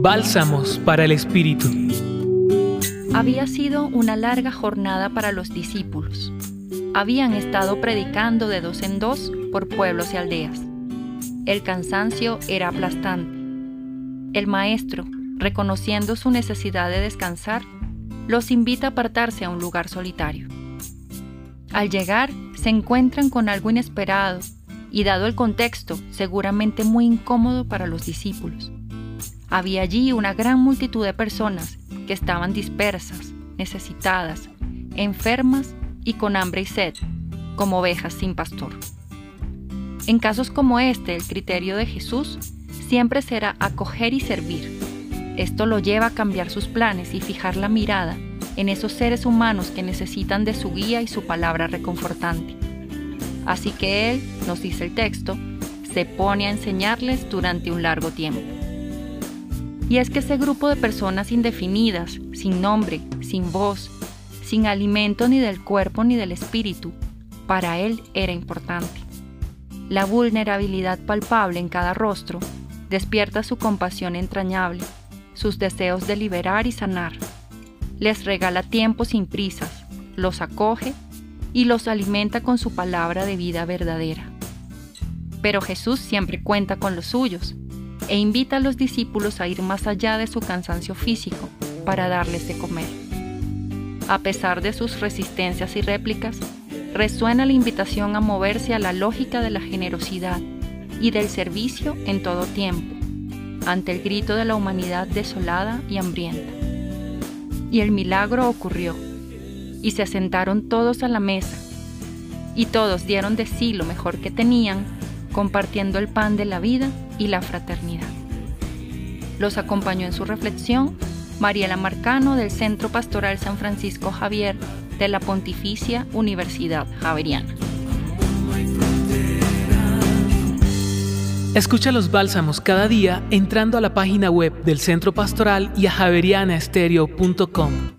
Bálsamos para el Espíritu. Había sido una larga jornada para los discípulos. Habían estado predicando de dos en dos por pueblos y aldeas. El cansancio era aplastante. El maestro, reconociendo su necesidad de descansar, los invita a apartarse a un lugar solitario. Al llegar, se encuentran con algo inesperado y dado el contexto, seguramente muy incómodo para los discípulos. Había allí una gran multitud de personas que estaban dispersas, necesitadas, enfermas y con hambre y sed, como ovejas sin pastor. En casos como este, el criterio de Jesús siempre será acoger y servir. Esto lo lleva a cambiar sus planes y fijar la mirada en esos seres humanos que necesitan de su guía y su palabra reconfortante. Así que Él, nos dice el texto, se pone a enseñarles durante un largo tiempo. Y es que ese grupo de personas indefinidas, sin nombre, sin voz, sin alimento ni del cuerpo ni del espíritu, para Él era importante. La vulnerabilidad palpable en cada rostro despierta su compasión entrañable, sus deseos de liberar y sanar, les regala tiempo sin prisas, los acoge y los alimenta con su palabra de vida verdadera. Pero Jesús siempre cuenta con los suyos e invita a los discípulos a ir más allá de su cansancio físico para darles de comer. A pesar de sus resistencias y réplicas, resuena la invitación a moverse a la lógica de la generosidad y del servicio en todo tiempo, ante el grito de la humanidad desolada y hambrienta. Y el milagro ocurrió, y se sentaron todos a la mesa, y todos dieron de sí lo mejor que tenían, compartiendo el pan de la vida y la fraternidad. Los acompañó en su reflexión Mariela Marcano del Centro Pastoral San Francisco Javier de la Pontificia Universidad Javeriana. Escucha los bálsamos cada día entrando a la página web del Centro Pastoral y a javerianaestereo.com.